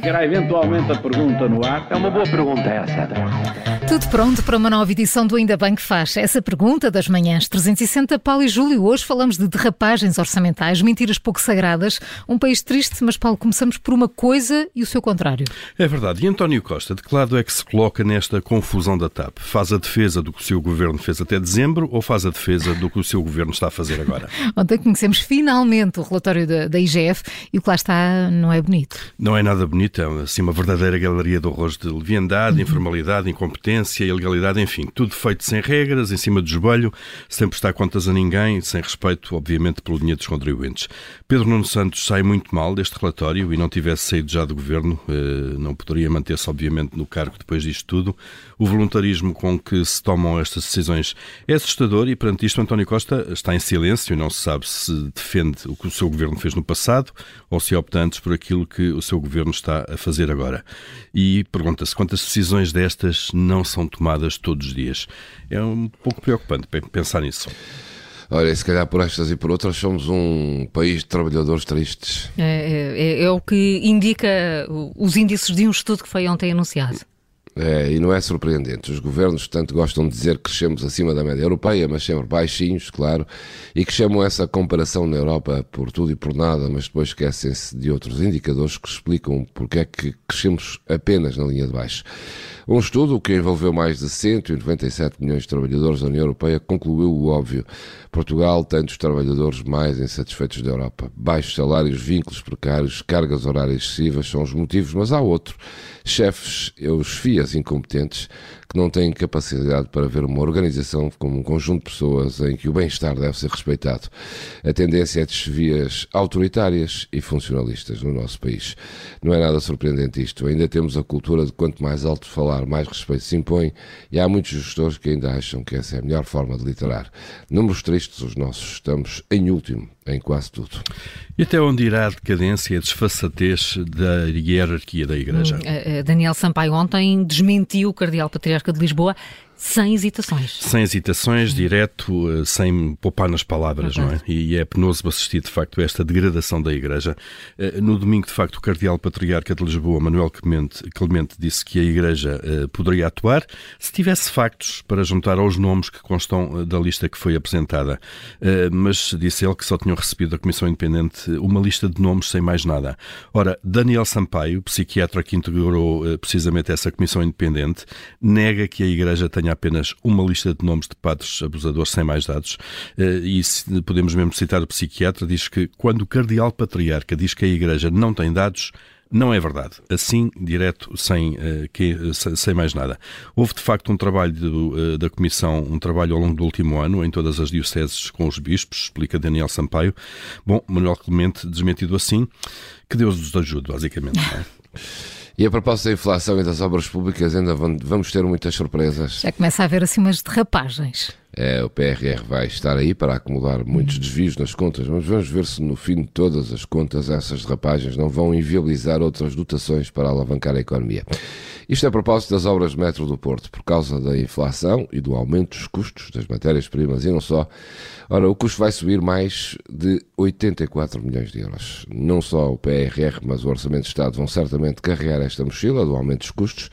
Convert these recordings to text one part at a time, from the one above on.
Ficará eventualmente a pergunta no ar. É uma boa pergunta essa. Tudo pronto para uma nova edição do Ainda Bem que Faz. Essa pergunta das manhãs 360, Paulo e Júlio. Hoje falamos de derrapagens orçamentais, mentiras pouco sagradas. Um país triste, mas Paulo, começamos por uma coisa e o seu contrário. É verdade. E António Costa, de que lado é que se coloca nesta confusão da TAP? Faz a defesa do que o seu governo fez até dezembro ou faz a defesa do que o seu governo está a fazer agora? Ontem conhecemos finalmente o relatório da, da IGF e o que lá está não é bonito. Não é nada bonito, é assim uma verdadeira galeria de horrores de leviandade, uhum. informalidade, incompetência ilegalidade, enfim, tudo feito sem regras, em cima do esbalho, sem prestar contas a ninguém, sem respeito, obviamente, pelo dinheiro dos contribuintes. Pedro Nuno Santos sai muito mal deste relatório e não tivesse saído já do governo, eh, não poderia manter-se, obviamente, no cargo depois disto tudo. O voluntarismo com que se tomam estas decisões é assustador e, perante isto, António Costa está em silêncio e não se sabe se defende o que o seu governo fez no passado ou se opta antes por aquilo que o seu governo está a fazer agora. E pergunta-se quantas decisões destas não são tomadas todos os dias. É um pouco preocupante pensar nisso. Olha, se calhar por estas e por outras somos um país de trabalhadores tristes. É, é, é o que indica os índices de um estudo que foi ontem anunciado. É, e não é surpreendente. Os governos, tanto gostam de dizer que crescemos acima da média europeia, mas sempre baixinhos, claro, e que chamam essa comparação na Europa por tudo e por nada, mas depois esquecem-se de outros indicadores que explicam porque é que crescemos apenas na linha de baixo. Um estudo que envolveu mais de 197 milhões de trabalhadores da União Europeia concluiu o óbvio. Portugal tem dos trabalhadores mais insatisfeitos da Europa. Baixos salários, vínculos precários, cargas horárias excessivas são os motivos, mas há outro. Chefes, os FIAs incompetentes, que não têm capacidade para ver uma organização como um conjunto de pessoas em que o bem-estar deve ser respeitado. A tendência é de chefias autoritárias e funcionalistas no nosso país. Não é nada surpreendente isto. Ainda temos a cultura de quanto mais alto falar, mais respeito se impõe, e há muitos gestores que ainda acham que essa é a melhor forma de literar. Números tristes os nossos, estamos em último em quase tudo. E até onde irá a decadência e a desfaçatez da hierarquia da Igreja? Hum, Daniel Sampaio ontem desmentiu o Cardeal Patriarca de Lisboa sem hesitações. Sem hesitações, direto, eh, sem poupar nas palavras, não é? E é penoso assistir, de facto, a esta degradação da Igreja. Eh, no domingo, de facto, o Cardeal Patriarca de Lisboa, Manuel Clemente, Clemente disse que a Igreja eh, poderia atuar se tivesse factos para juntar aos nomes que constam da lista que foi apresentada. Mas disse ele que só tinham recebido da Comissão Independente uma lista de nomes sem mais nada. Ora, Daniel Sampaio, psiquiatra que integrou precisamente essa Comissão Independente, nega que a Igreja tenha tinha apenas uma lista de nomes de padres abusadores sem mais dados. Eh, e podemos mesmo citar o psiquiatra, diz que quando o cardeal patriarca diz que a Igreja não tem dados, não é verdade. Assim, direto, sem, eh, sem mais nada. Houve, de facto, um trabalho eh, da Comissão, um trabalho ao longo do último ano, em todas as dioceses com os bispos, explica Daniel Sampaio. Bom, Manuel Clemente, desmentido assim, que Deus nos ajude, basicamente. Não é? E a propósito da inflação e das obras públicas, ainda vamos ter muitas surpresas. Já começa a haver assim umas derrapagens. É, o PRR vai estar aí para acumular muitos uhum. desvios nas contas, mas vamos ver se no fim de todas as contas essas derrapagens não vão inviabilizar outras dotações para alavancar a economia. Isto é a propósito das obras de metro do Porto, por causa da inflação e do aumento dos custos das matérias-primas e não só. Ora, o custo vai subir mais de 84 milhões de euros. Não só o PRR, mas o Orçamento de Estado vão certamente carregar esta mochila do aumento dos custos,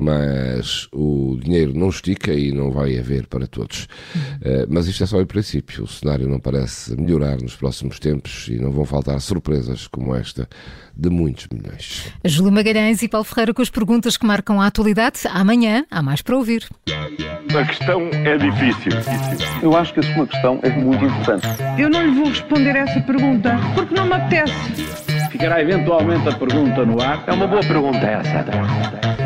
mas o dinheiro não estica e não vai haver para todos. Uh, mas isto é só o princípio. O cenário não parece melhorar nos próximos tempos e não vão faltar surpresas como esta de muitos milhões. Júlio Magalhães e Paulo Ferreira com as perguntas que marcam a atualidade. Amanhã há mais para ouvir. A questão é difícil. Eu acho que a sua questão é muito importante. Eu não lhe vou responder essa pergunta porque não me apetece. Ficará eventualmente a pergunta no ar. É uma boa pergunta essa.